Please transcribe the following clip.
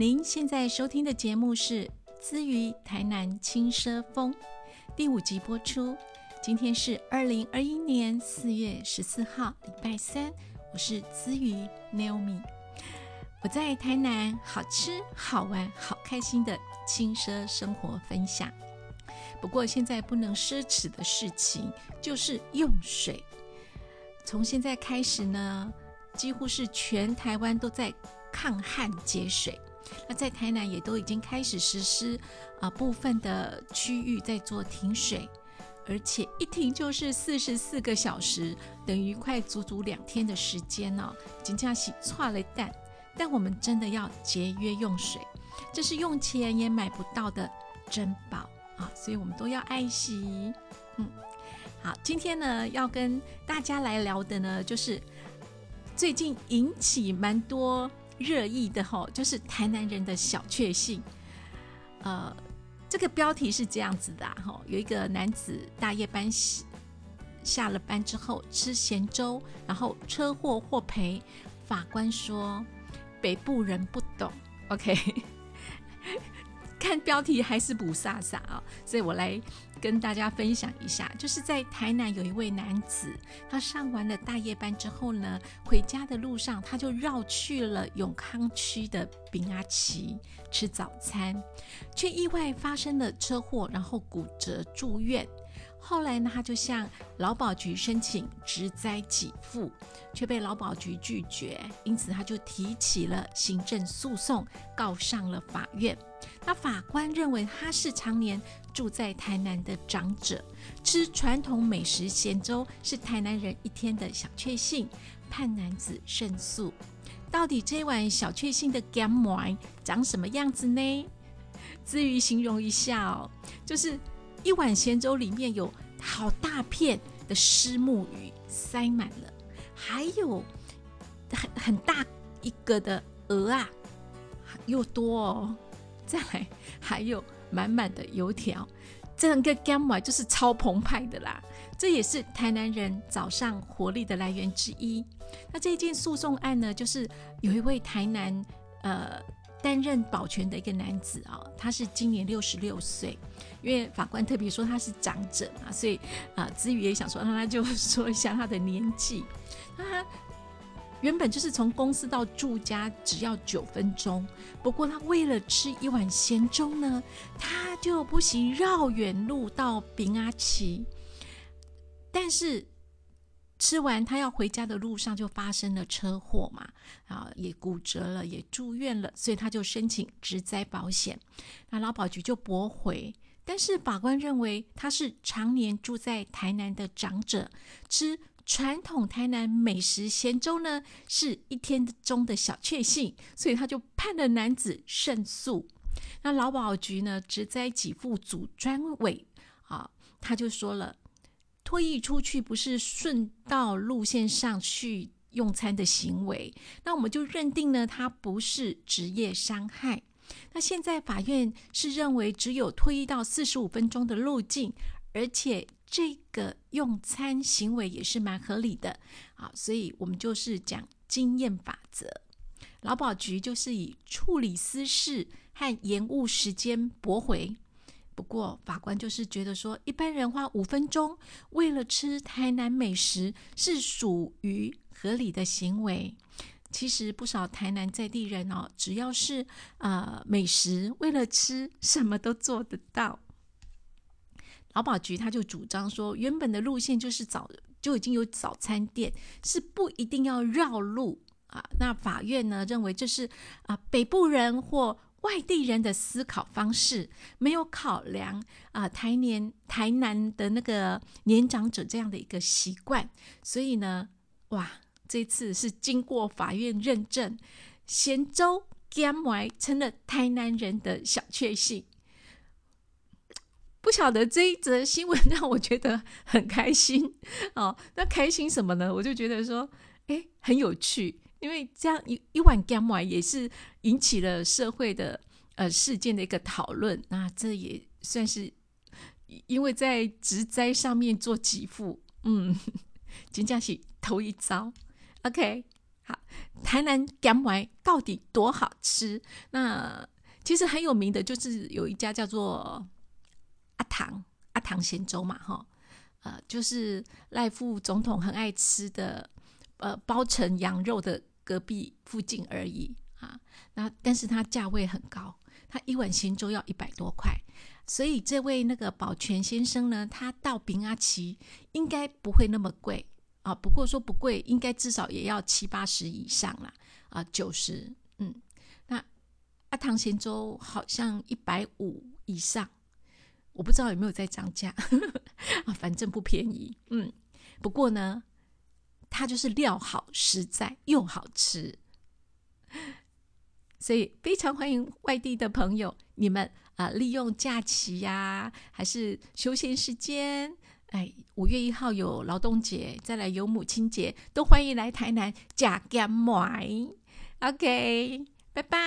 您现在收听的节目是《资于台南轻奢风》第五集播出。今天是二零二一年四月十四号，礼拜三。我是资于 Naomi，我在台南好吃、好玩、好开心的轻奢生活分享。不过现在不能奢侈的事情就是用水。从现在开始呢，几乎是全台湾都在抗旱节水。那在台南也都已经开始实施啊，部分的区域在做停水，而且一停就是四十四个小时，等于快足足两天的时间呢。金家喜错了蛋，但我们真的要节约用水，这是用钱也买不到的珍宝啊！所以我们都要爱惜。嗯，好，今天呢要跟大家来聊的呢，就是最近引起蛮多。热议的哈，就是台南人的小确幸。呃，这个标题是这样子的哈，有一个男子大夜班下了班之后吃咸粥，然后车祸获赔。法官说北部人不懂，OK。看标题还是不飒飒啊，所以我来跟大家分享一下，就是在台南有一位男子，他上完了大夜班之后呢，回家的路上他就绕去了永康区的丙阿奇吃早餐，却意外发生了车祸，然后骨折住院。后来呢，他就向劳保局申请职灾给付，却被劳保局拒绝，因此他就提起了行政诉讼，告上了法院。那法官认为他是常年住在台南的长者，吃传统美食咸粥是台南人一天的小确幸，判男子胜诉。到底这碗小确幸的 g a m e 长什么样子呢？至于形容一下哦，就是。一碗咸粥里面有好大片的虱目鱼塞满了，还有很很大一个的鹅啊，又多哦。再来还有满满的油条，整个 gamma 就是超澎湃的啦。这也是台南人早上活力的来源之一。那这件诉讼案呢，就是有一位台南呃。担任保全的一个男子啊，他是今年六十六岁，因为法官特别说他是长者嘛，所以啊，子宇也想说，那他就说一下他的年纪。那他原本就是从公司到住家只要九分钟，不过他为了吃一碗咸粥呢，他就不惜绕远路到丙阿奇，但是。吃完，他要回家的路上就发生了车祸嘛，啊，也骨折了，也住院了，所以他就申请职灾保险，那劳保局就驳回。但是法官认为他是常年住在台南的长者，吃传统台南美食咸粥呢，是一天中的小确幸，所以他就判了男子胜诉。那劳保局呢，职灾给付组专委啊，他就说了。脱衣出去不是顺道路线上去用餐的行为，那我们就认定呢，它不是职业伤害。那现在法院是认为只有脱衣到四十五分钟的路径，而且这个用餐行为也是蛮合理的啊，所以我们就是讲经验法则。劳保局就是以处理私事和延误时间驳回。不过法官就是觉得说，一般人花五分钟为了吃台南美食是属于合理的行为。其实不少台南在地人哦，只要是呃美食，为了吃什么都做得到。劳保局他就主张说，原本的路线就是早就已经有早餐店，是不一定要绕路啊。那法院呢认为这是啊北部人或。外地人的思考方式没有考量啊，台年台南的那个年长者这样的一个习惯，所以呢，哇，这次是经过法院认证，咸粥干埋成了台南人的小确幸。不晓得这一则新闻让我觉得很开心哦。那开心什么呢？我就觉得说，哎，很有趣。因为这样一一碗干麦也是引起了社会的呃事件的一个讨论，那这也算是因为在植栽上面做给付，嗯，金家喜头一招，OK，好，台南干丸到底多好吃？那其实很有名的就是有一家叫做阿唐阿唐咸粥嘛，哈，呃，就是赖副总统很爱吃的，呃，包成羊肉的隔壁附近而已啊。那但是它价位很高，它一碗咸粥要一百多块，所以这位那个保全先生呢，他到平阿奇应该不会那么贵啊。不过说不贵，应该至少也要七八十以上啦，啊，九十，嗯。那阿唐咸粥好像一百五以上，我不知道有没有在涨价 啊，反正不便宜。嗯，不过呢，它就是料好、实在又好吃，所以非常欢迎外地的朋友，你们啊，利用假期呀，还是休闲时间，哎，五月一号有劳动节，再来有母亲节，都欢迎来台南假干买。OK，拜拜。